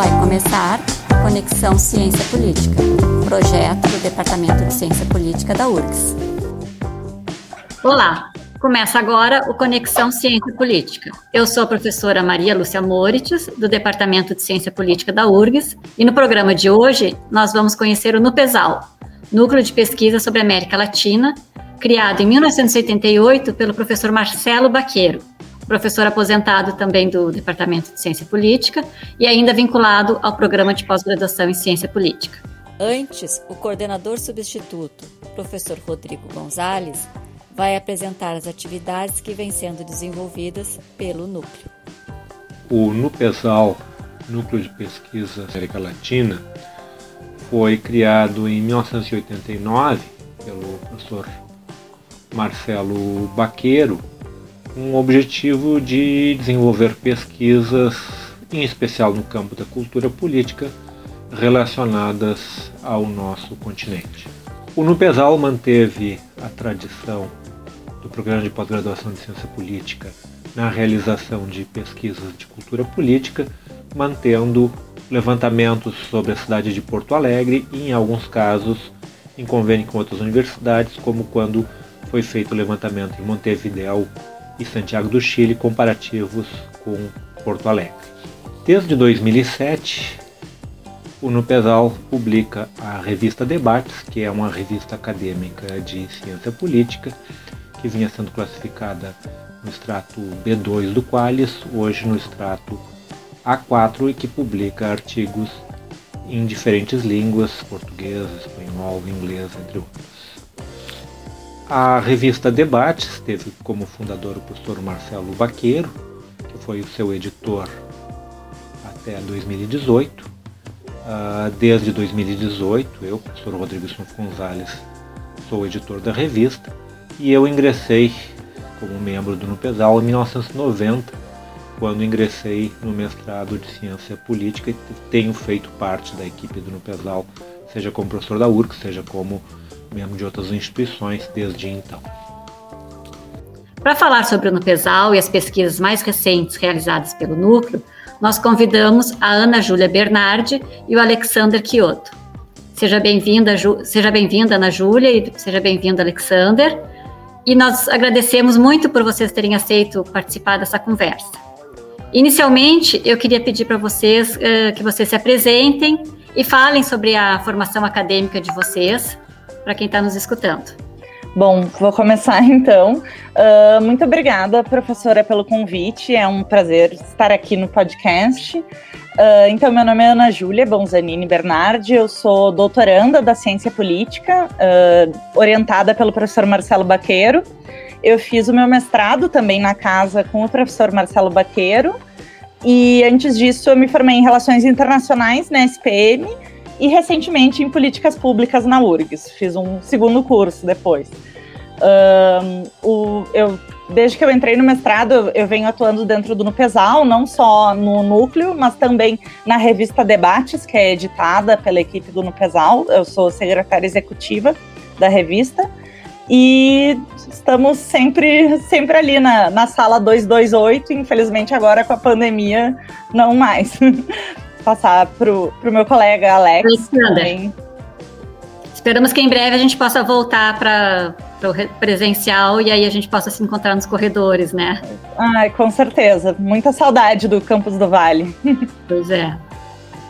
Vai começar Conexão Ciência Política, projeto do Departamento de Ciência Política da URGS. Olá, começa agora o Conexão Ciência Política. Eu sou a professora Maria Lúcia Morites, do Departamento de Ciência Política da URGS, e no programa de hoje nós vamos conhecer o NUPESAL, Núcleo de Pesquisa sobre a América Latina, criado em 1988 pelo professor Marcelo Baqueiro, professor aposentado também do Departamento de Ciência Política e ainda vinculado ao programa de pós-graduação em Ciência Política. Antes, o coordenador substituto, professor Rodrigo Gonzalez, vai apresentar as atividades que vêm sendo desenvolvidas pelo núcleo. O NUPESAL, Núcleo de Pesquisa América Latina, foi criado em 1989 pelo professor Marcelo Baqueiro com o objetivo de desenvolver pesquisas, em especial no campo da cultura política, relacionadas ao nosso continente. O NUPESAL manteve a tradição do programa de pós-graduação de ciência política na realização de pesquisas de cultura política, mantendo levantamentos sobre a cidade de Porto Alegre e, em alguns casos, em convênio com outras universidades, como quando foi feito o levantamento em Montevideo e Santiago do Chile comparativos com Porto Alegre. Desde 2007, o Nupesal publica a revista Debates, que é uma revista acadêmica de ciência política, que vinha sendo classificada no extrato B2 do Qualis, hoje no extrato A4 e que publica artigos em diferentes línguas, português, espanhol, inglês, entre outros. A revista Debates teve como fundador o professor Marcelo Baqueiro, que foi o seu editor até 2018. Ah, desde 2018, eu, professor Rodrigo Gonzalez, sou editor da revista e eu ingressei como membro do NUPESAL em 1990, quando ingressei no mestrado de Ciência Política e tenho feito parte da equipe do NUPESAL, seja como professor da URC, seja como mesmo de outras instituições desde então. Para falar sobre o NUPESAL e as pesquisas mais recentes realizadas pelo Núcleo, nós convidamos a Ana Júlia Bernardi e o Alexander Kyoto. Seja bem-vinda, seja bem-vinda Ana Júlia e seja bem-vindo Alexander. E nós agradecemos muito por vocês terem aceito participar dessa conversa. Inicialmente, eu queria pedir para vocês uh, que vocês se apresentem e falem sobre a formação acadêmica de vocês, para quem está nos escutando. Bom, vou começar então. Uh, muito obrigada, professora, pelo convite. É um prazer estar aqui no podcast. Uh, então, meu nome é Ana Júlia Bonzanini Bernardi, eu sou doutoranda da Ciência Política, uh, orientada pelo professor Marcelo Baqueiro. Eu fiz o meu mestrado também na casa com o professor Marcelo Baqueiro. E antes disso, eu me formei em Relações Internacionais na SPM e recentemente em políticas públicas na URGS. Fiz um segundo curso depois. Um, o, eu, desde que eu entrei no mestrado, eu, venho atuando dentro do Nupesal, não só no núcleo, mas também na revista Debates, que é editada pela equipe do Nupesal. Eu sou secretária executiva da revista. E estamos sempre, sempre ali na, na sala 228, infelizmente agora com a pandemia, não mais. passar pro, pro meu colega Alex. Também. Esperamos que em breve a gente possa voltar para o presencial e aí a gente possa se encontrar nos corredores, né? Ai, com certeza. Muita saudade do Campus do Vale. Pois é.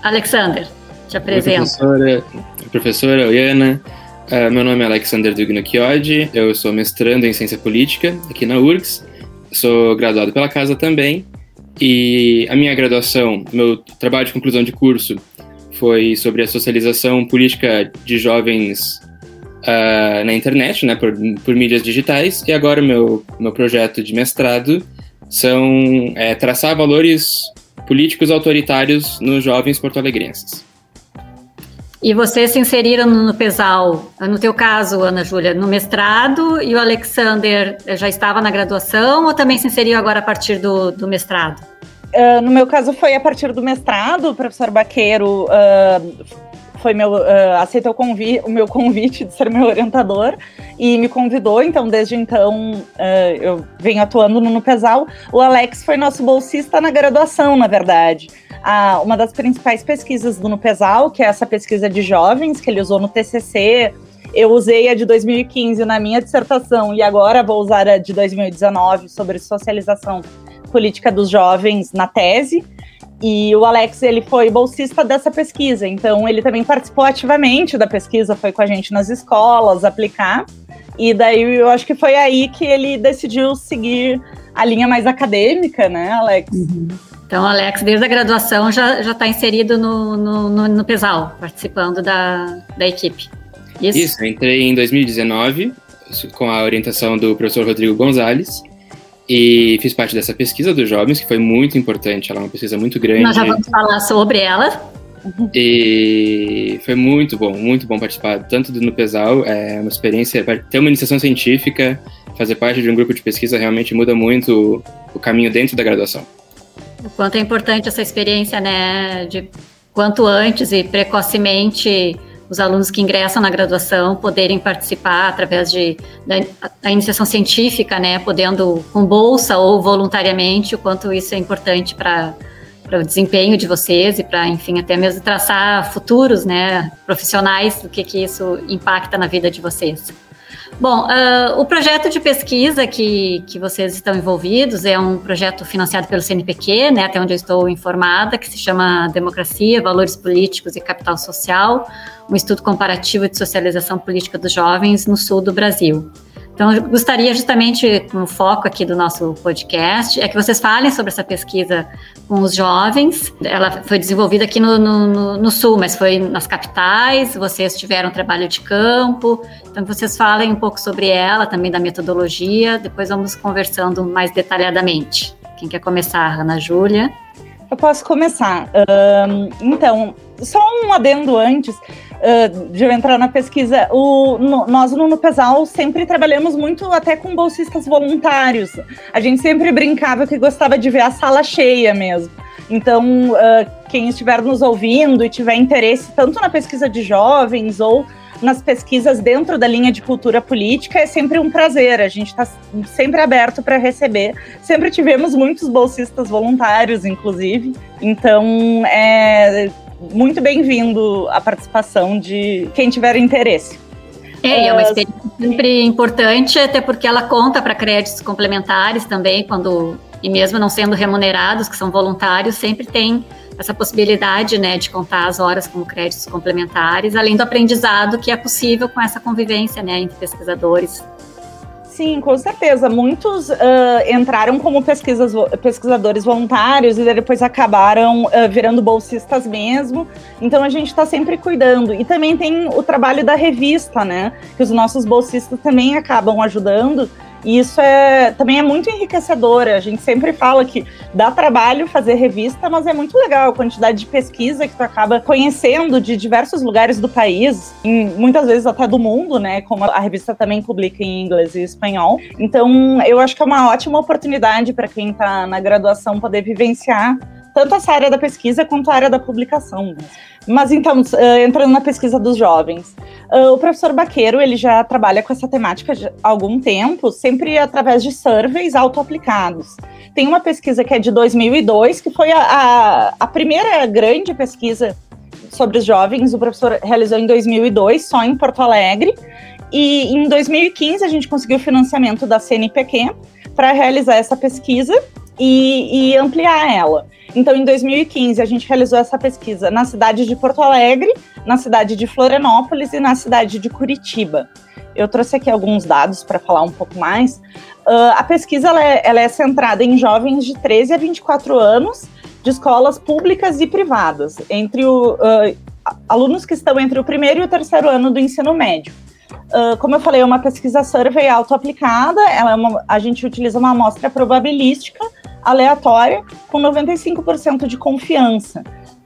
Alexander, te apresento. Oi, professora, professora Ana. Uh, meu nome é Alexander Dugno Chiodi, eu sou mestrando em Ciência Política aqui na URGS, sou graduado pela casa também e a minha graduação, meu trabalho de conclusão de curso foi sobre a socialização política de jovens uh, na internet, né, por, por, mídias digitais. E agora meu meu projeto de mestrado são é, traçar valores políticos autoritários nos jovens porto-alegrenses. E vocês se inseriram no PESAL, no teu caso, Ana Júlia, no mestrado, e o Alexander já estava na graduação ou também se inseriu agora a partir do, do mestrado? Uh, no meu caso foi a partir do mestrado, o professor Baqueiro uh, foi meu, uh, aceitou o, o, meu convite de ser meu orientador e me convidou, então desde então eu venho atuando no, no PESAL. O Alex foi nosso bolsista na graduação, na verdade. a, uma das principais pesquisas do Nupesal, que é essa pesquisa de jovens que ele usou no TCC. Eu usei a de 2015 na minha dissertação e agora vou usar a de 2019 sobre socialização política dos jovens na tese. E o Alex, ele foi bolsista dessa pesquisa, então ele também participou ativamente da pesquisa, foi com a gente nas escolas aplicar. E daí eu acho que foi aí que ele decidiu seguir a linha mais acadêmica, né, Alex? Uhum. Então, Alex, desde a graduação já está inserido no, no, no, no, PESAL, participando da, da equipe. Isso? Isso, eu entrei em 2019 com a orientação do professor Rodrigo Gonzalez e fiz parte dessa pesquisa dos jovens, que foi muito importante. Ela é uma pesquisa muito grande. Nós já vamos falar sobre ela. E foi muito bom, muito bom participar tanto do Nupesal, é uma experiência, ter uma iniciação científica, fazer parte de um grupo de pesquisa realmente muda muito o caminho dentro da graduação. O quanto é importante essa experiência, né, de quanto antes e precocemente os alunos que ingressam na graduação poderem participar através de, da, da, iniciação científica, né, podendo com bolsa ou voluntariamente, o quanto isso é importante para o desempenho de vocês e para, enfim, até mesmo traçar futuros, né, profissionais, do que, que isso impacta na vida de vocês. Bom, uh, o projeto de pesquisa que, que vocês estão envolvidos é um projeto financiado pelo CNPq, né, até onde eu estou informada, que se chama Democracia, Valores Políticos e Capital Social, um estudo comparativo de socialização política dos jovens no sul do Brasil. Então, eu gostaria justamente, com o foco aqui do nosso podcast, é que vocês falem sobre essa pesquisa com os jovens. Ela foi desenvolvida aqui no, no, no Sul, mas foi nas capitais, vocês tiveram trabalho de campo, então vocês falem um pouco sobre ela, também da metodologia, depois vamos conversando mais detalhadamente. Quem quer começar, Ana Júlia? Eu posso começar. Um, então, só um adendo antes uh, de eu entrar na pesquisa. O, no, nós no Nupesal sempre trabalhamos muito até com bolsistas voluntários. A gente sempre brincava que gostava de ver a sala cheia mesmo. Então, uh, quem estiver nos ouvindo e tiver interesse tanto na pesquisa de jovens ou nas pesquisas dentro da linha de cultura política é sempre um prazer. A gente está sempre aberto para receber. Sempre tivemos muitos bolsistas voluntários, inclusive. Então, é, muito bem-vindo a participação de quem tiver interesse. É, é uma experiência sempre importante, até porque ela conta para créditos complementares também, quando e mesmo não sendo remunerados, que são voluntários, sempre tem essa possibilidade, né, de contar as horas como créditos complementares, além do aprendizado que é possível com essa convivência, né, entre pesquisadores. Sim, com certeza. Muitos uh, entraram como pesquisas, pesquisadores voluntários e depois acabaram uh, virando bolsistas mesmo. Então a gente está sempre cuidando. E também tem o trabalho da revista, né? Que os nossos bolsistas também acabam ajudando. E isso é, também é muito enriquecedor. A gente sempre fala que dá trabalho fazer revista, mas é muito legal a quantidade de pesquisa que tu acaba conhecendo de diversos lugares do país, em, muitas vezes até do mundo, né? Como a revista também publica em inglês e espanhol. Então, eu acho que é uma ótima oportunidade para quem está na graduação poder vivenciar tanto essa área da pesquisa quanto a área da publicação. Mas então, uh, entrando na pesquisa dos jovens, uh, o professor Baqueiro ele já trabalha com essa temática há algum tempo, sempre através de surveys autoaplicados. Tem uma pesquisa que é de 2002, que foi a, a, a primeira grande pesquisa sobre os jovens, o professor realizou em 2002, só em Porto Alegre, e em 2015 a gente conseguiu o financiamento da CNPq para realizar essa pesquisa e, e ampliar ela. Então, em 2015, a gente realizou essa pesquisa na cidade de Porto Alegre, na cidade de Florianópolis e na cidade de Curitiba. Eu trouxe aqui alguns dados para falar um pouco mais. Uh, a pesquisa ela é, ela é, centrada em jovens de 13 a 24 anos, de escolas públicas e privadas, entre o, uh, alunos que estão entre o primeiro e o terceiro ano do ensino médio. Uh, como eu falei, é uma pesquisa survey auto-aplicada, é a gente utiliza uma amostra probabilística aleatória com 95% de confiança.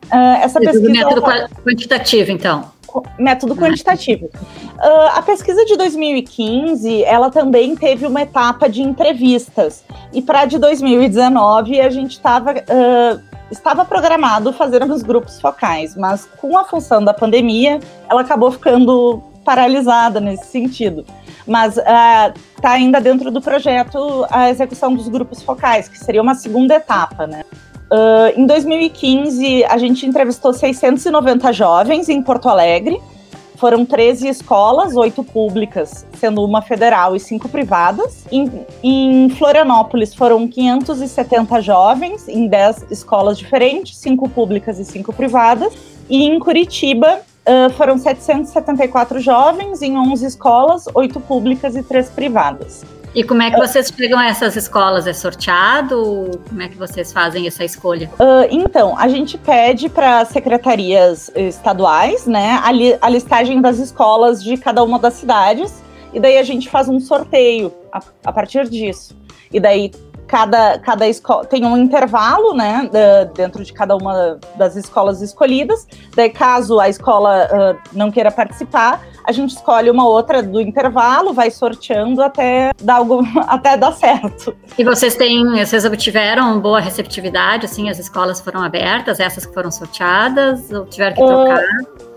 Uh, essa pesquisa, método quantitativo, então. Método quantitativo. Uh, a pesquisa de 2015, ela também teve uma etapa de entrevistas. E para de 2019, a gente estava uh, estava programado fazer uns grupos focais, mas com a função da pandemia, ela acabou ficando paralisada nesse sentido. Mas está uh, ainda dentro do projeto a execução dos grupos focais, que seria uma segunda etapa, né? Uh, em 2015, a gente entrevistou 690 jovens em Porto Alegre. Foram 13 escolas, oito públicas, sendo uma federal e cinco privadas. Em, em, Florianópolis foram 570 jovens em 10 escolas diferentes, cinco públicas e cinco privadas. E em Curitiba uh, foram 774 jovens em 11 escolas, oito públicas e três privadas. E como é que vocês chegam a essas escolas? É sorteado? Como é que vocês fazem essa escolha? Uh, então, a gente pede para secretarias estaduais, né, a, li a listagem das escolas de cada uma das cidades, e daí a gente faz um sorteio a, a partir disso. E daí cada, cada escola tem um intervalo, né, dentro de cada uma das escolas escolhidas. Daí, caso a escola uh, não queira participar, a gente escolhe uma outra do intervalo, vai sorteando até dar algo, até dar certo. E vocês têm, vocês obtiveram boa receptividade, assim, as escolas foram abertas, essas que foram sorteadas, ou tiveram que uh, trocar?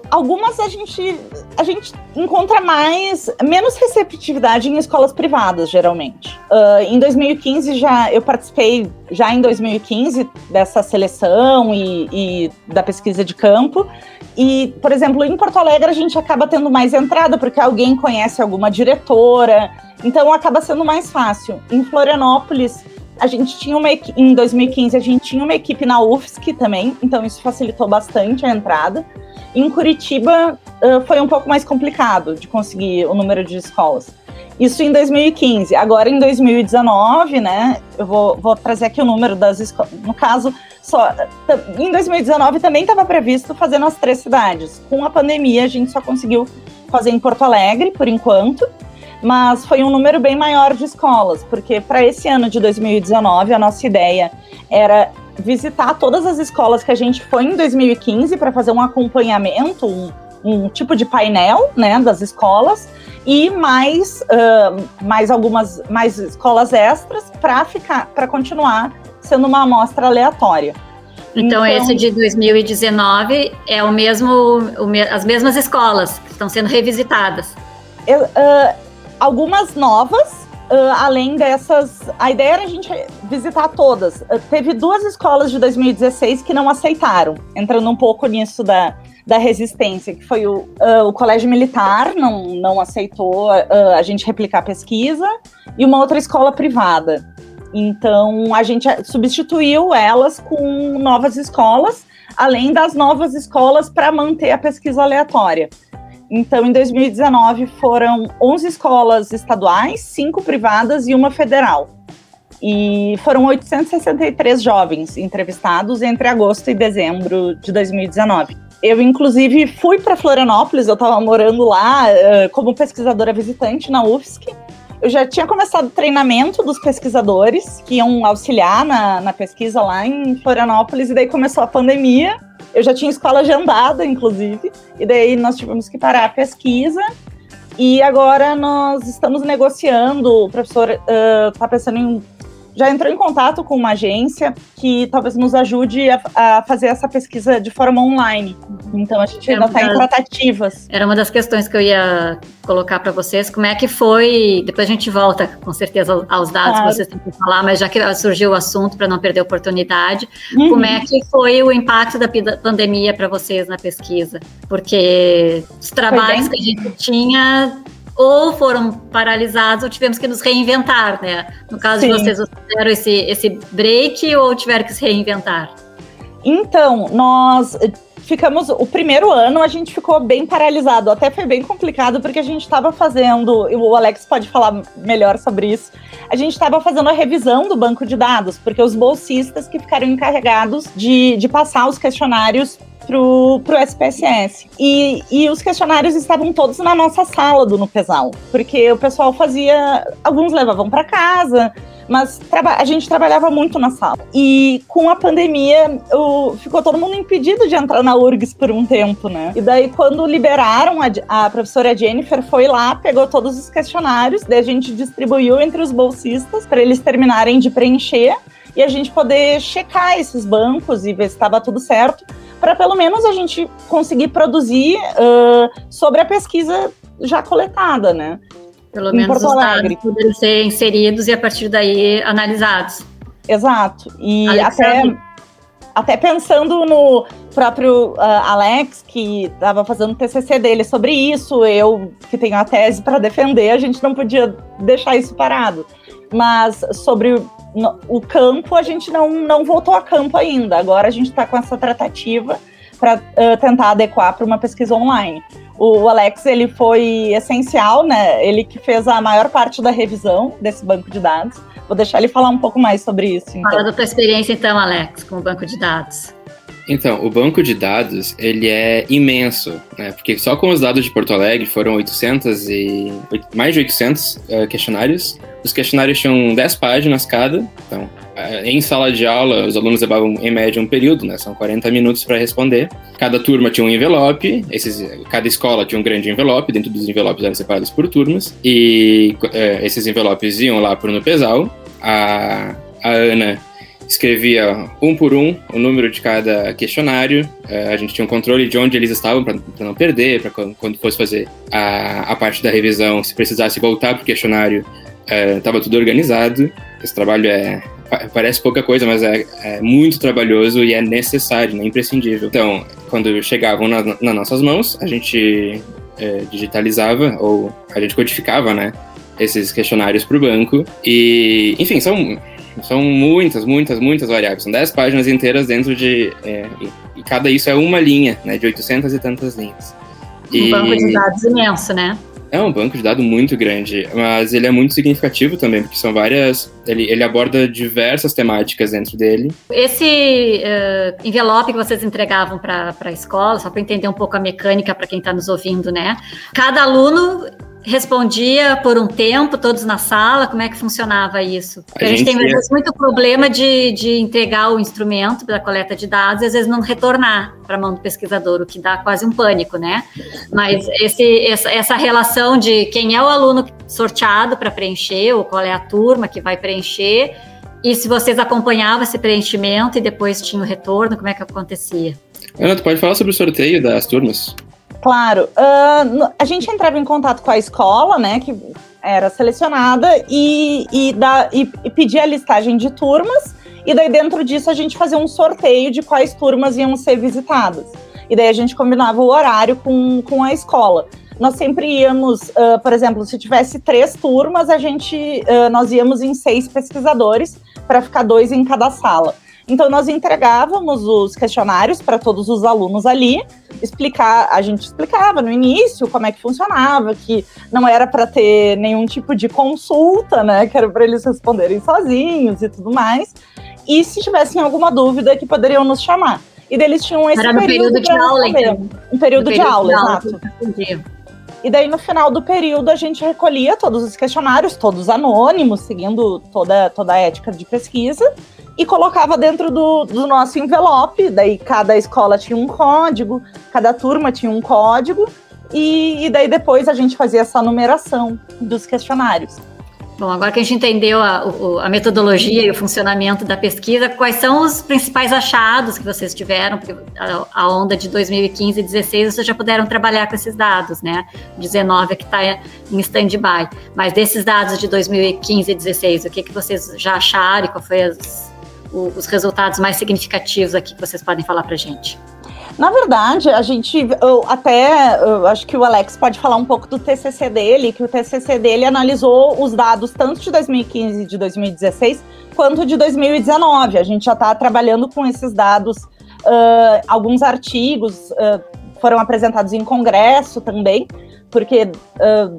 Algumas a gente a gente encontra mais menos receptividade em escolas privadas geralmente. Uh, em 2015 já eu participei já em 2015 dessa seleção e, e, da pesquisa de campo e por exemplo em Porto Alegre a gente acaba tendo mais entrada porque alguém conhece alguma diretora então acaba sendo mais fácil. Em Florianópolis a gente tinha uma em 2015 a gente tinha uma equipe na UFSC também, então isso facilitou bastante a entrada. Em Curitiba uh, foi um pouco mais complicado de conseguir o número de escolas. Isso em 2015. Agora em 2019, né? Eu vou, vou trazer aqui o número das escolas. No caso, só em 2019 também estava previsto fazer nas três cidades. Com a pandemia, a gente só conseguiu fazer em Porto Alegre, por enquanto mas foi um número bem maior de escolas, porque para esse ano de 2019 a nossa ideia era visitar todas as escolas que a gente foi em 2015 para fazer um acompanhamento, um, um, tipo de painel, né, das escolas e mais uh, mais algumas mais escolas extras para ficar para continuar sendo uma amostra aleatória. Então, então, esse de 2019 é o mesmo, o me, as mesmas escolas que estão sendo revisitadas. Eu, uh, algumas novas Uh, além dessas, a ideia era a gente visitar todas. Uh, teve duas escolas de 2016 que não aceitaram, entrando um pouco nisso da, da resistência, que foi o, uh, o Colégio Militar, não, não aceitou a gente replicar a pesquisa, e uma outra escola privada. Então, a gente substituiu elas com novas escolas, além das novas escolas para manter a pesquisa aleatória. Então, em 2019, foram 11 escolas estaduais, 5 privadas e uma federal. E foram 863 jovens entrevistados entre agosto e dezembro de 2019. Eu, inclusive, fui para Florianópolis, eu estava morando lá uh, como pesquisadora visitante na UFSC. Eu já tinha começado o treinamento dos pesquisadores que iam auxiliar na, na pesquisa lá em Florianópolis, e daí começou a pandemia eu já tinha escola agendada, inclusive, e daí nós tivemos que parar a pesquisa. E agora nós estamos negociando, o professor está uh, pensando em já entrou em contato com uma agência que talvez nos ajude a, a fazer essa pesquisa de forma online. Então a gente ainda está em tratativas. Era uma das questões que eu ia colocar para vocês. Como é que foi? Depois a gente volta, com certeza, aos dados claro. que vocês têm que falar, mas já que surgiu o assunto, para não perder a oportunidade, uhum. como é que foi o impacto da pandemia para vocês na pesquisa? Porque os trabalhos que a gente tinha ou foram paralisados ou tivemos que nos reinventar, né? No caso Sim. de vocês, vocês fizeram esse, esse break ou tiveram que se reinventar? Então, nós ficamos. O primeiro ano a gente ficou bem paralisado. Até foi bem complicado, porque a gente estava fazendo. O Alex pode falar melhor sobre isso. A gente estava fazendo a revisão do banco de dados, porque os bolsistas que ficaram encarregados de, de passar os questionários pro, pro SPSS. E, e os questionários estavam todos na nossa sala do Nupesal, porque o pessoal fazia. Alguns levavam para casa, mas a gente trabalhava muito na sala. E com a pandemia, o, ficou todo mundo impedido de entrar na URGS por um tempo, né? E daí, quando liberaram, a, a professora Jennifer foi lá, pegou todos os questionários, daí a gente distribuiu entre os bolsistas para eles terminarem de preencher e a gente poder checar esses bancos e ver se estava tudo certo para pelo menos a gente conseguir produzir uh, sobre a pesquisa já coletada, né? Pelo menos os dados poderem ser inseridos e a partir daí analisados. Exato. E até até pensando no próprio uh, Alex, que estava fazendo o TCC dele sobre isso, eu que tenho a tese para defender, a gente não podia deixar isso parado. Mas sobre o campo, a gente não, não voltou a campo ainda. Agora a gente está com essa tratativa para uh, tentar adequar para uma pesquisa online. O, o, Alex ele foi essencial, né? Ele que fez a maior parte da revisão desse banco de dados. Vou deixar ele falar um pouco mais sobre isso. Então. Fala da tua experiência, então, Alex, com o banco de dados. Então, o banco de dados, ele é imenso, né? Porque só com os dados de Porto Alegre foram 800 e... mais de 800 uh, eh, questionários. Os questionários tinham 10 páginas cada. Então, uh, em sala de aula, os alunos levavam, em média, um período, né? São 40 minutos para responder. Cada turma tinha um envelope. Esses, cada escola tinha um grande envelope. Dentro dos envelopes eram separados por turmas. E uh, esses envelopes iam lá para o Nupesal. A, a Ana escrevia um por um o número de cada questionário. Uh, a gente tinha um controle de onde eles estavam para não perder, para quando fosse fazer a, a parte da revisão, se precisasse voltar para o questionário, estava uh, tudo organizado. Esse trabalho é parece pouca coisa, mas é, é, muito trabalhoso e é necessário, é imprescindível. Então, quando chegavam na, nas nossas mãos, a gente é, digitalizava ou a gente codificava, né, esses questionários para o banco. E, enfim, são são muitas, muitas, muitas variáveis. São 10 páginas inteiras dentro de. É, e, e, cada isso é uma linha, né? De 800 e tantas linhas. Um banco de dados imenso, né? É um banco de dados muito grande, mas ele é muito significativo também, porque são várias. Ele, ele aborda diversas temáticas dentro dele. Esse uh, envelope que vocês entregavam para a escola, só para entender um pouco a mecânica para quem está nos ouvindo, né? Cada aluno respondia por um tempo, todos na sala? Como é que funcionava isso? a, a gente, tem ia... muito problema de, de entregar o instrumento da coleta de dados e às vezes não retornar para a mão do pesquisador, o que dá quase um pânico, né? Mas esse, essa, essa relação de quem é o aluno sorteado para preencher, ou qual é a turma que vai preencher, e se vocês acompanhavam esse preenchimento e depois tinha o retorno, como é que acontecia? Ana, tu pode falar sobre o sorteio das turmas? Claro. Uh, a gente entrava em contato com a escola, né, que era selecionada, e, e, da, e, e pedia a listagem de turmas, e daí dentro disso a gente fazia um sorteio de quais turmas iam ser visitadas. E daí a gente combinava o horário com, com a escola. Nós sempre íamos, uh, por exemplo, se tivesse três turmas, a gente, uh, nós íamos em seis pesquisadores para ficar dois em cada sala. Então nós entregávamos os questionários para todos os alunos ali, explicar, a gente explicava no início como é que funcionava, que não era para ter nenhum tipo de consulta, né, que era para eles responderem sozinhos e tudo mais. E se tivessem alguma dúvida que poderiam nos chamar. E deles tinham esse era período, período de aula, então. Um período, de aula, de aula exato. E daí, no final do período, a gente recolhia todos os questionários, todos anônimos, seguindo toda, toda a ética de pesquisa, e colocava dentro do, do nosso envelope. Daí, cada escola tinha um código, cada turma tinha um código, e, e daí depois a gente fazia essa numeração dos questionários. Bom, agora que a gente entendeu a, a, metodologia e o funcionamento da pesquisa, quais são os principais achados que vocês tiveram? Porque a, onda de 2015 e 2016 vocês já puderam trabalhar com esses dados, né? 19 é que está em stand-by. Mas desses dados de 2015 e 2016, o que, que vocês já acharam e qual foi os resultados mais significativos aqui que vocês podem falar para a gente? Na verdade, a gente eu até eu acho que o Alex pode falar um pouco do TCC dele, que o TCC dele analisou os dados tanto de 2015 e de 2016 quanto de 2019. A gente já está trabalhando com esses dados, uh, alguns artigos uh, foram apresentados em congresso também, porque uh,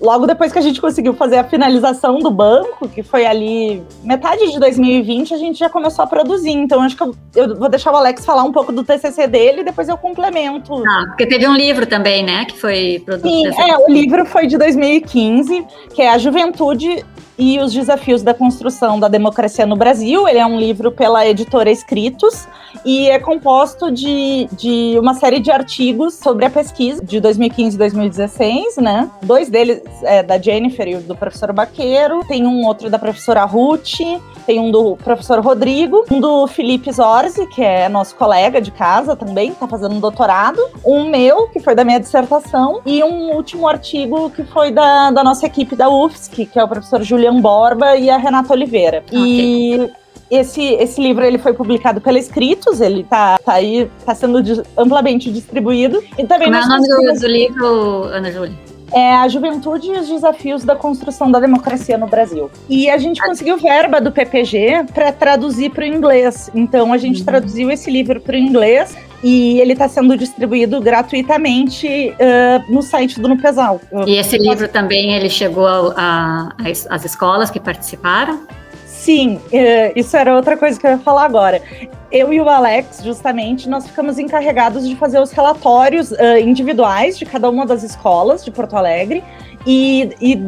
logo depois que a gente conseguiu fazer a finalização do banco, que foi ali metade de 2020, a gente já começou a produzir. Então, acho que eu, eu vou deixar o Alex falar um pouco do TCC dele e depois eu complemento. Ah, porque teve um livro também, né, que foi produzido. Sim, é, o livro foi de 2015, que é A Juventude e os Desafios da Construção da Democracia no Brasil. Ele é um livro pela editora Escritos e é composto de, de uma série de artigos sobre a pesquisa de 2015 e 2016, né? Dois deles é da Jennifer e do professor Baqueiro, tem um outro da professora Ruth, tem um do professor Rodrigo, um do Felipe Zorzi, que é nosso colega de casa também, que tá fazendo um doutorado, um meu, que foi da minha dissertação, e um último artigo que foi da, da nossa equipe da UFSC, que é o professor Julian Borba e a Renata Oliveira. Okay. E esse, esse livro ele foi publicado pela Escritos, ele está tá aí, está sendo amplamente distribuído. E também Como é o nome do, do livro, Ana Júlia? é a juventude e os desafios da construção da democracia no Brasil. E a gente conseguiu verba do PPG para traduzir para o inglês. Então a gente uhum. traduziu esse livro para o inglês e ele está sendo distribuído gratuitamente uh, no site do Nupesal. E esse livro também ele chegou às escolas que participaram? Sim, é, isso era outra coisa que eu ia falar agora. Eu e o Alex, justamente, nós ficamos encarregados de fazer os relatórios uh, individuais de cada uma das escolas de Porto Alegre e, e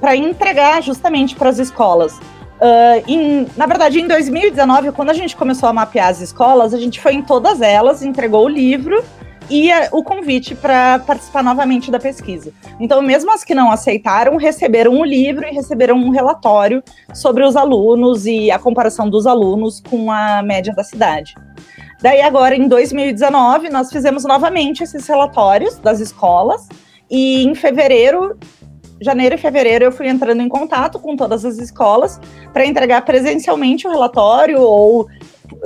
para entregar justamente para as escolas. Uh, em, na verdade, em 2019, quando a gente começou a mapear as escolas, a gente foi em todas elas, entregou o livro e o convite para participar novamente da pesquisa. Então, mesmo as que não aceitaram, receberam o livro e receberam um relatório sobre os alunos e a comparação dos alunos com a média da cidade. Daí, agora, em 2019, nós fizemos novamente esses relatórios das escolas, e em fevereiro, janeiro e fevereiro, eu fui entrando em contato com todas as escolas para entregar presencialmente o relatório ou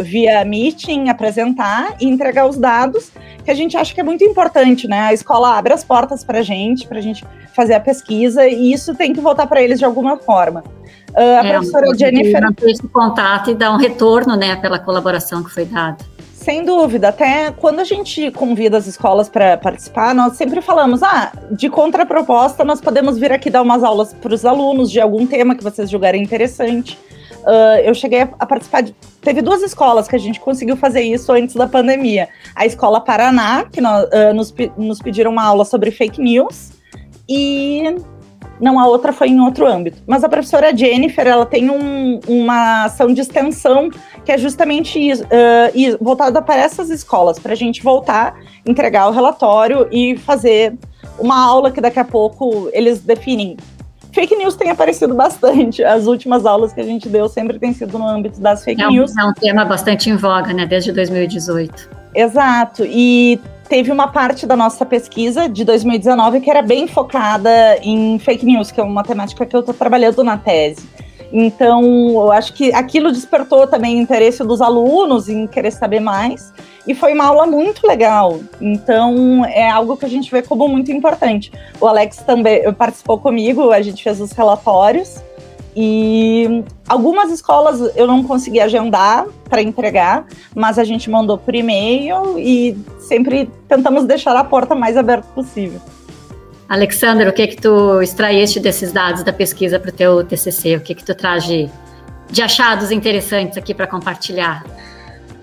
via meeting, apresentar e entregar os dados, que a gente acha que é muito importante, né? A escola abre as portas para a gente, para a gente fazer a pesquisa, e isso tem que voltar para eles de alguma forma. Uh, a é, professora Jennifer. Esse contato e dar um retorno, né, pela colaboração que foi dada. Sem dúvida, até quando a gente convida as escolas para participar, nós sempre falamos: ah, de contraproposta, nós podemos vir aqui dar umas aulas para os alunos de algum tema que vocês julgarem interessante. Uh, eu cheguei a, participar de. Teve duas escolas que a gente conseguiu fazer isso antes da pandemia. A Escola Paraná, que nós, uh, nos, nos pediram uma aula sobre fake news, e não, a outra foi em outro âmbito. Mas a professora Jennifer, ela tem um, uma ação de extensão que é justamente isso, uh, voltada para essas escolas, para a gente voltar, entregar o relatório e fazer uma aula que daqui a pouco eles definem fake news tem aparecido bastante. As últimas aulas que a gente deu sempre tem sido no âmbito das fake é um, news. É um tema bastante em voga, né, desde 2018. Exato. E teve uma parte da nossa pesquisa de 2019 que era bem focada em fake news, que é uma temática que eu estou trabalhando na tese. Então, eu acho que aquilo despertou também interesse dos alunos em querer saber mais. E foi uma aula muito legal. Então, é algo que a gente vê como muito importante. O Alex também participou comigo, a gente fez os relatórios. E algumas escolas eu não consegui agendar para entregar, mas a gente mandou por e-mail e sempre tentamos deixar a porta mais aberta possível. Alexandre, o que que tu extraíste desses dados da pesquisa para o teu TCC? O que que tu traz de, de achados interessantes aqui para compartilhar?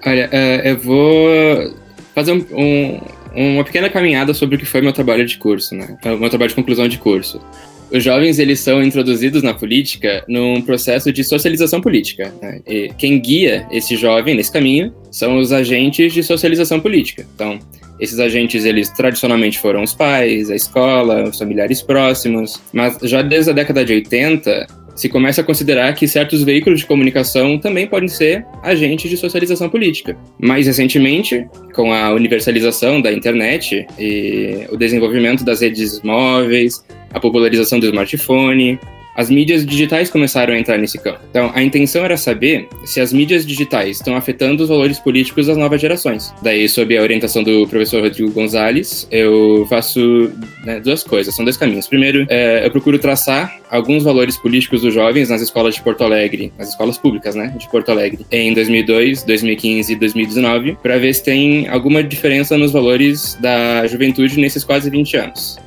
Olha, uh, eu vou fazer um, um, uma pequena caminhada sobre o que foi meu trabalho de curso, né? Então, meu trabalho de conclusão de curso. Os jovens eles são introduzidos na política num processo de socialização política. Né? Quem guia esse jovem nesse caminho são os agentes de socialização política. Então, esses agentes, eles tradicionalmente foram os pais, a escola, os familiares próximos, mas já desde a década de 80, se começa a considerar que certos veículos de comunicação também podem ser agentes de socialização política. Mais recentemente, com a universalização da internet e o desenvolvimento das redes móveis, a popularização do smartphone, as mídias digitais começaram a entrar nesse campo. Então, a intenção era saber se as mídias digitais estão afetando os valores políticos das novas gerações. Daí, sob a orientação do professor Rodrigo Gonzalez, eu faço né, duas coisas, são dois caminhos. Primeiro, é, eu procuro traçar alguns valores políticos dos jovens nas escolas de Porto Alegre, nas escolas públicas, né, de Porto Alegre, em 2002, 2015 e 2019, para ver se tem alguma diferença nos valores da juventude nesses quase 20 anos.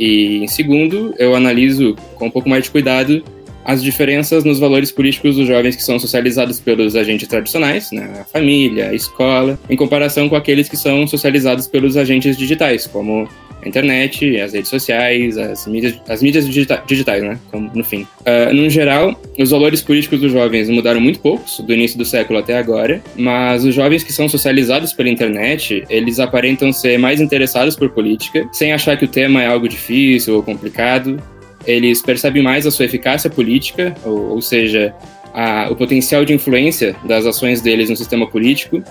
E, em segundo, eu analiso com um pouco mais de cuidado as diferenças nos valores políticos dos jovens que são socializados pelos agentes tradicionais, né, a família, a escola, em comparação com aqueles que são socializados pelos agentes digitais, como a internet, as redes sociais, as mídias, as mídias digita digitais, né? Como, no fim. Uh, no geral, os valores políticos dos jovens mudaram muito poucos, do início do século até agora, mas os jovens que são socializados pela internet, eles aparentam ser mais interessados por política, sem achar que o tema é algo difícil ou complicado. Eles percebem mais a sua eficácia política, ou, ou seja, a, o potencial de influência das ações deles no sistema político,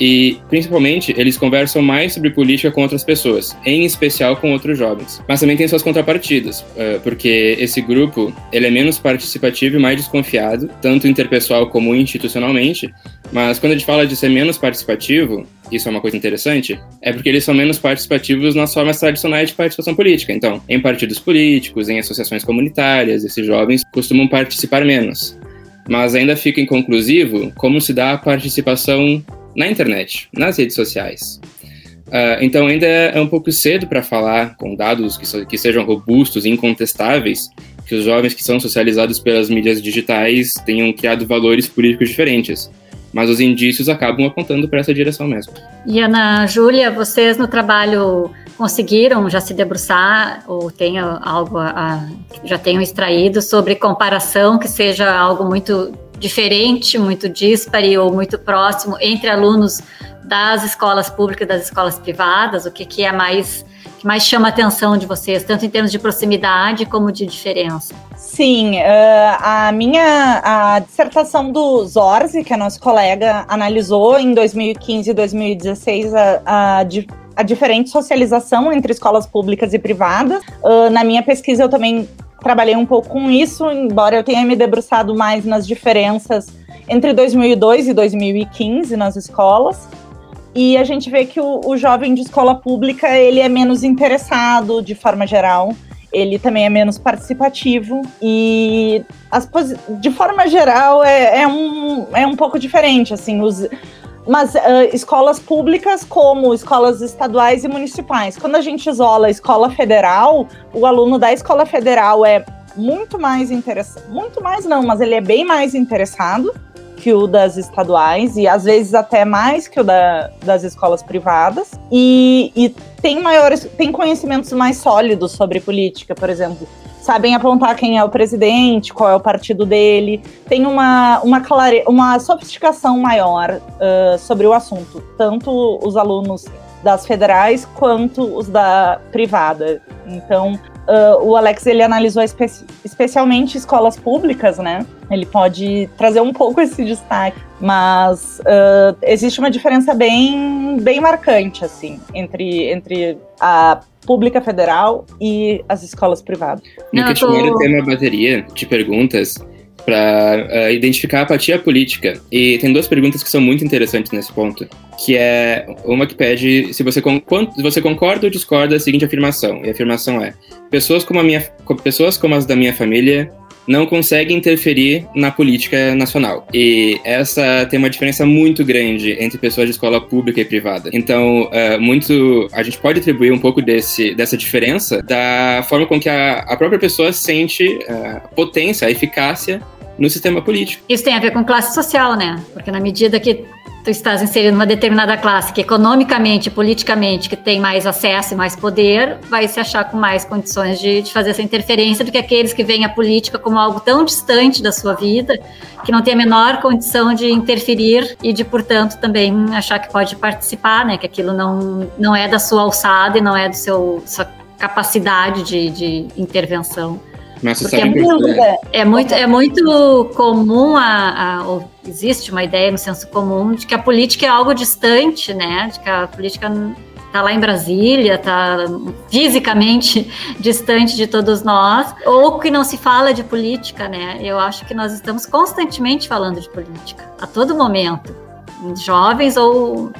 e, principalmente, eles conversam mais sobre política com outras pessoas, em especial com outros jovens. Mas também tem suas contrapartidas, uh, porque esse grupo ele é menos participativo e mais desconfiado, tanto interpessoal como institucionalmente. Mas quando a gente fala de ser menos participativo, isso é uma coisa interessante, é porque eles são menos participativos nas formas tradicionais de participação política. Então, em partidos políticos, em associações comunitárias, esses jovens costumam participar menos. Mas ainda fica inconclusivo como se dá a participação na internet, nas redes sociais. Uh, então ainda é um pouco cedo para falar com dados que, so, que sejam robustos e incontestáveis que os jovens que são socializados pelas mídias digitais tenham criado valores políticos diferentes. Mas os indícios acabam apontando para essa direção mesmo. E Ana Júlia, vocês no trabalho conseguiram já se debruçar ou tenham algo a, já tenham extraído sobre comparação que seja algo muito diferente, muito dispare ou muito próximo entre alunos das escolas públicas e das escolas privadas? O que, que é mais que mais chama a atenção de vocês, tanto em termos de proximidade como de diferença? Sim, uh, a minha a dissertação do Zorzi, que é nosso colega, analisou em 2015 e 2016 a, a, a diferente socialização entre escolas públicas e privadas. Uh, na minha pesquisa, eu também trabalhei um pouco com isso, embora eu tenha me debruçado mais nas diferenças entre 2002 e 2015 nas escolas. E a gente vê que o, o jovem de escola pública ele é menos interessado de forma geral ele também é menos participativo e as, de forma geral é, é, um, é um pouco diferente assim os, mas uh, escolas públicas como escolas estaduais e municipais. Quando a gente isola a escola federal, o aluno da escola federal é muito mais interessado, muito mais não, mas ele é bem mais interessado que o das estaduais e às vezes até mais que o da, das escolas privadas e, e tem maiores tem conhecimentos mais sólidos sobre política, por exemplo sabem apontar quem é o presidente, qual é o partido dele, tem uma, uma, clare... uma sofisticação maior uh, sobre o assunto, tanto os alunos das federais quanto os da privada. Então, uh, o Alex ele analisou espe especialmente escolas públicas, né? Ele pode trazer um pouco esse destaque, mas uh, existe uma diferença bem, bem marcante assim entre, entre a pública federal e as escolas privadas. No questionário tô... tem uma bateria de perguntas para uh, eh, identificar a apatia política. E tem duas perguntas que são muito interessantes nesse ponto, que é uma que pede se você, con se você concorda ou discorda da seguinte afirmação. E a afirmação é: pessoas como, a minha, pessoas como as da minha família não consegue interferir na política nacional. E essa tem uma diferença muito grande entre pessoas de escola pública e privada. Então, uh, muito a gente pode atribuir um pouco desse, dessa diferença da forma com que a, a própria pessoa sente a potência, eficácia no sistema político. Isso tem a ver com classe social, né? Porque na medida que tu estás inserido numa determinada classe que economicamente, politicamente, que tem mais acesso e mais poder, vai se achar com mais condições de, de fazer essa interferência do que aqueles que veem a política como algo tão distante da sua vida que não tem a menor condição de interferir e de, portanto, também achar que pode participar, né? Que aquilo não, não é da sua alçada e não é do seu sua capacidade de, de intervenção. Mas sabe é, muito, é, muito, é muito comum, a, a, existe uma ideia no senso comum de que a política é algo distante, né? De que a política está lá em Brasília, está fisicamente distante de todos nós, ou que não se fala de política, né? Eu acho que nós estamos constantemente falando de política, a todo momento, jovens ou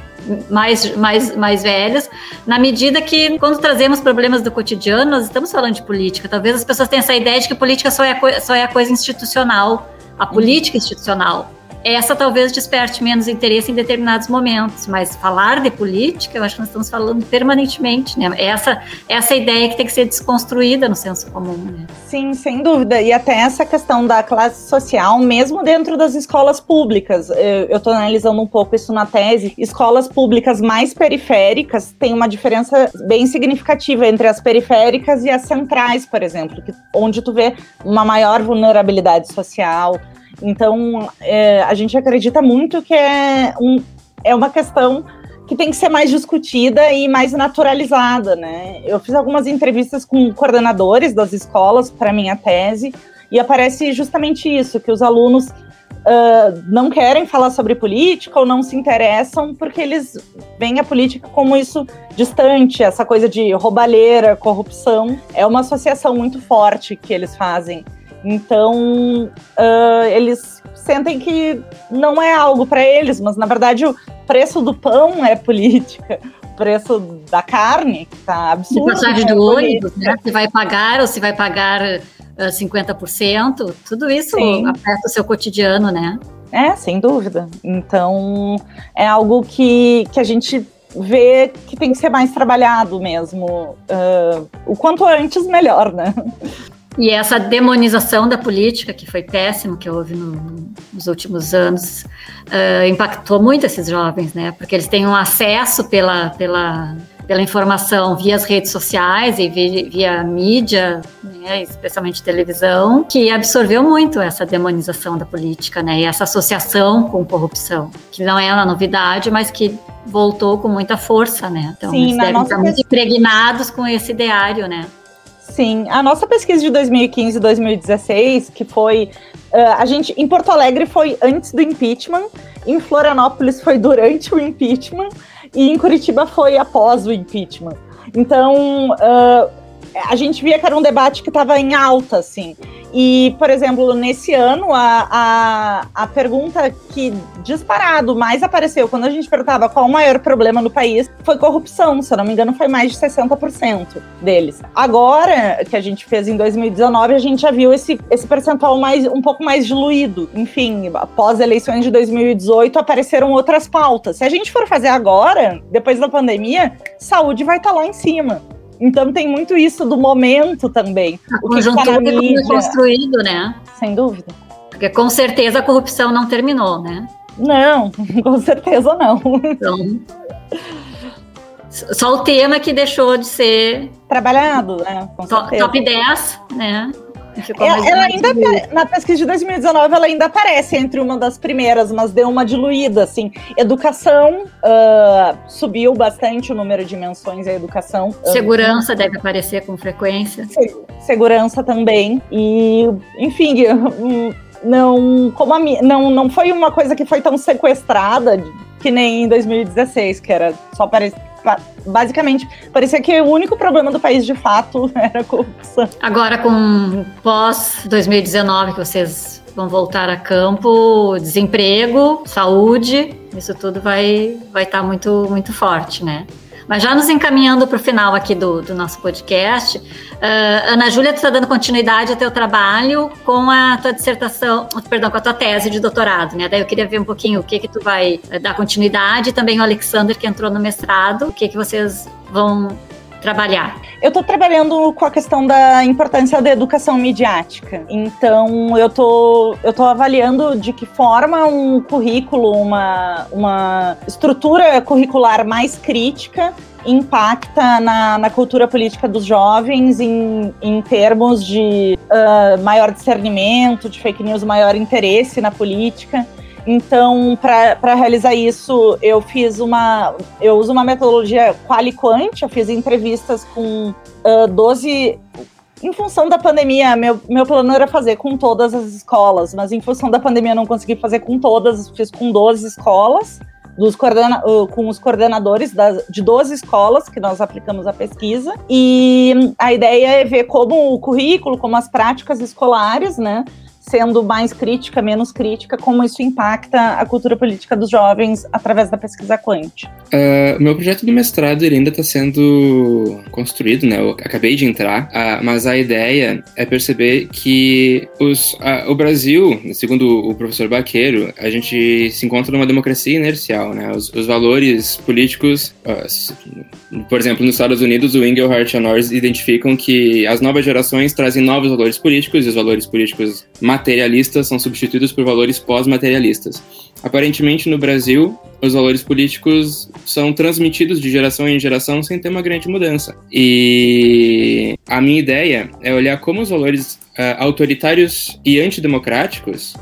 mais, mais, mais velhos, na medida que, quando trazemos problemas do cotidiano, nós estamos falando de política. Talvez as pessoas tenham essa ideia de que política só é, só é a coisa institucional, a política institucional essa talvez desperte menos interesse em determinados momentos, mas falar de política, eu acho que nós estamos falando permanentemente, né? Essa, essa ideia que tem que ser desconstruída no senso comum, né? Sim, sem dúvida. E até essa questão da classe social, mesmo dentro das escolas públicas. Eu estou analisando um pouco isso na tese. Escolas públicas mais periféricas têm uma diferença bem significativa entre as periféricas e as centrais, por exemplo, onde tu vê uma maior vulnerabilidade social, então, é, a gente acredita muito que é, um, é uma questão que tem que ser mais discutida e mais naturalizada, né? Eu fiz algumas entrevistas com coordenadores das escolas para minha tese e aparece justamente isso, que os alunos uh, não querem falar sobre política ou não se interessam porque eles veem a política como isso distante, essa coisa de roubalheira, corrupção. É uma associação muito forte que eles fazem. Então, uh, eles sentem que não é algo para eles, mas na verdade o preço do pão é política preço da carne, que tá absurdo. De passagem né? do ônibus, né? Se vai pagar ou se vai pagar uh, ah, 50%, tudo isso Sim. afeta o seu cotidiano, né? É, sem dúvida. Então, é algo que, que a gente vê que tem que ser mais trabalhado mesmo. Uh, o quanto antes, melhor, né? E essa demonização da política, que foi péssimo, que houve no, nos últimos anos, uh, impactou muito esses jovens, né? Porque eles têm um acesso pela, pela, pela informação via as redes sociais e via, via mídia, né? especialmente televisão, que absorveu muito essa demonização da política, né? E essa associação com corrupção, que não é uma novidade, mas que voltou com muita força, né? Então, Sim, eles devem estar muito impregnados com esse ideário, né? Sim, a nossa pesquisa de 2015 e 2016, que foi. Uh, a gente, em Porto Alegre foi antes do impeachment, em Florianópolis foi durante o impeachment, e em Curitiba foi após o impeachment. Então, uh, a gente via que era um debate que estava em alta, assim. E, por exemplo, nesse ano, a, a, a pergunta que disparado mais apareceu quando a gente perguntava qual o maior problema no país foi corrupção. Se eu não me engano, foi mais de 60% deles. Agora, que a gente fez em 2019, a gente já viu esse, esse percentual mais, um pouco mais diluído. Enfim, após eleições de 2018, apareceram outras pautas. Se a gente for fazer agora, depois da pandemia, saúde vai estar tá lá em cima. Então tem muito isso do momento também. A o que está na mídia. construído, né? Sem dúvida. Porque com certeza a corrupção não terminou, né? Não, com certeza não. Então, só o tema que deixou de ser trabalhado, né? Com top 10, né? Ela, ela ainda na pesquisa de 2019 ela ainda aparece entre uma das primeiras, mas deu uma diluída assim. Educação uh, subiu bastante o número de menções à educação. Segurança uh, deve aparecer com frequência. Segurança também e enfim não como a, não não foi uma coisa que foi tão sequestrada que nem em 2016 que era só parecia basicamente, parecia que o único problema do país de fato era a corrupção. Agora, com pós-2019, que vocês vão voltar a campo, desemprego, saúde, isso tudo vai estar vai tá muito, muito forte, né? Mas já nos encaminhando para o final aqui do, do nosso podcast, uh, Ana Júlia, tu está dando continuidade ao teu trabalho com a tua dissertação, perdão, com a tua tese de doutorado, né? Daí eu queria ver um pouquinho o que que tu vai eh, dar continuidade, também o Alexander que entrou no mestrado, o que que vocês vão trabalhar? Eu estou trabalhando com a questão da importância da educação midiática. Então, eu tô, eu tô avaliando de que forma um currículo, uma, uma estrutura curricular mais crítica impacta na, na cultura política dos jovens em, em termos de uh, maior discernimento, de fake news, maior interesse na política. Então, para realizar isso, eu fiz uma. Eu uso uma metodologia quali-quant, eu fiz entrevistas com uh, 12 em função da pandemia, meu, meu plano era fazer com todas as escolas, mas em função da pandemia eu não consegui fazer com todas, fiz com 12 escolas, dos coordena com os coordenadores das, de 12 escolas que nós aplicamos a pesquisa. E a ideia é ver como o currículo, como as práticas escolares, né, sendo mais crítica, menos crítica, como isso impacta a cultura política dos jovens através da pesquisa Quant. Uh, meu projeto de mestrado ele ainda está sendo construído, né? Eu acabei de entrar, uh, mas a ideia é perceber que os, uh, o Brasil, segundo o professor Baqueiro, a gente se encontra numa democracia inercial, né? Os, os valores políticos, por exemplo, nos Estados Unidos, o Engelhardt e Norris identificam que as novas gerações trazem novos valores políticos e os valores políticos materialistas são substituídos por valores pós-materialistas. Aparentemente, no Brasil, os valores políticos são transmitidos de geração em geração sem ter uma grande mudança. E a minha ideia é olhar como os valores uh, autoritários e antidemocráticos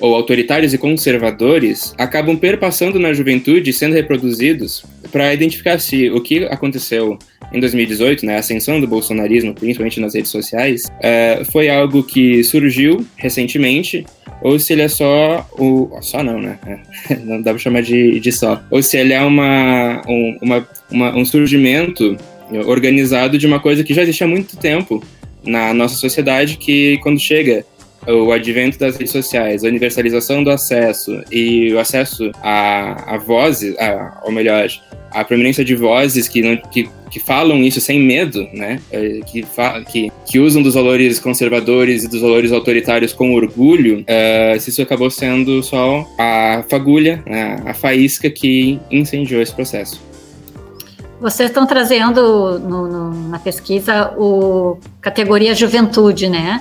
ou autoritários e conservadores acabam perpassando na juventude, sendo reproduzidos, para identificar se o que aconteceu em 2018, né, a ascensão do bolsonarismo, principalmente nas redes sociais, uh, foi algo que surgiu recentemente ou se ele é só o. Só não, né? Não dá pra chamar de, de só. Ou se ele é uma, um, uma, uma, um surgimento organizado de uma coisa que já existe há muito tempo na nossa sociedade, que quando chega o advento das redes sociais, a universalização do acesso e o acesso a, a vozes, a, ou melhor, a prominência de vozes que, não, que, que falam isso sem medo, né? É, que, que, que usam dos valores conservadores e dos valores autoritários com orgulho, uh, isso acabou sendo só a fagulha, né? a faísca que incendiou esse processo. Vocês estão trazendo no, no, na pesquisa o categoria juventude, né?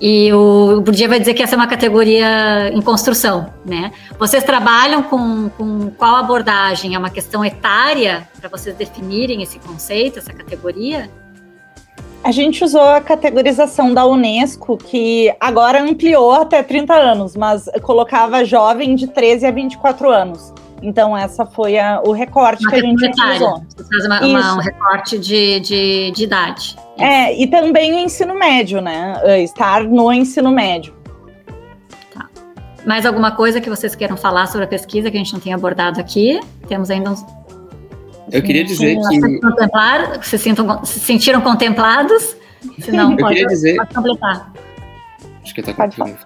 E o Bourdieu vai dizer que essa é uma categoria em construção, né? Vocês trabalham com, com qual abordagem? É uma questão etária para vocês definirem esse conceito, essa categoria? A gente usou a categorização da Unesco, que agora ampliou até 30 anos, mas colocava jovem de 13 a 24 anos. Então, essa foi a, o recorte uma que a gente utilizou. Você faz uma, uma, um recorte de, de, de idade. É, e também o ensino médio, né? É, estar no ensino médio. Tá. Mais alguma coisa que vocês queiram falar sobre a pesquisa que a gente não tem abordado aqui? Temos ainda uns. Eu queria dizer que. Contemplar, se, sintam, se sentiram contemplados? Se não, Eu pode, queria dizer... pode completar. Acho que tá pode falar.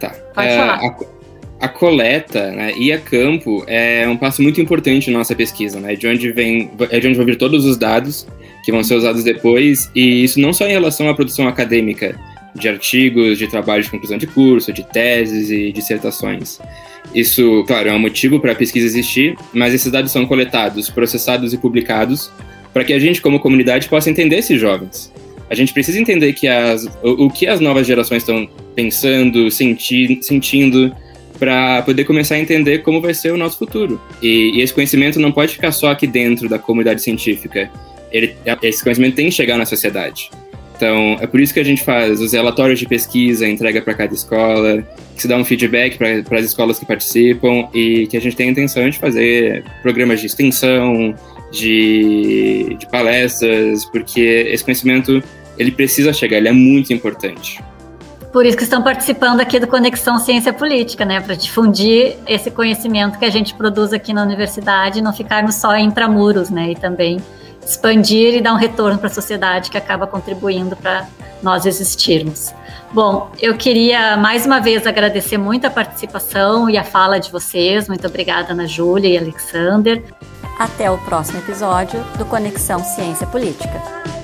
Tá. Pode é, falar. A, a coleta né, e a campo é um passo muito importante na nossa pesquisa, né? De onde vem, é de onde vão vir todos os dados que vão ser usados depois, e isso não só em relação à produção acadêmica, de artigos, de trabalhos de conclusão de curso, de teses e dissertações. Isso, claro, é um motivo para a pesquisa existir, mas esses dados são coletados, processados e publicados para que a gente, como comunidade, possa entender esses jovens. A gente precisa entender que as, o, o que as novas gerações estão pensando, senti, sentindo, para poder começar a entender como vai ser o nosso futuro. E, e esse conhecimento não pode ficar só aqui dentro da comunidade científica ele, esse conhecimento tem que chegar na sociedade. Então, é por isso que a gente faz os relatórios de pesquisa, entrega para cada escola, que se dá um feedback para as escolas que participam e que a gente tem a intenção de fazer programas de extensão, de, de palestras, porque esse conhecimento ele precisa chegar, ele é muito importante. Por isso que estão participando aqui do Conexão Ciência Política, né, para difundir esse conhecimento que a gente produz aqui na universidade, não ficarmos só intramuros, né, e também expandir e dar um retorno para a sociedade que acaba contribuindo para nós existirmos. Bom, eu queria mais uma vez agradecer muito a participação e a fala de vocês. Muito obrigada, Ana Júlia e Alexander. Até o próximo episódio do Conexão Ciência Política.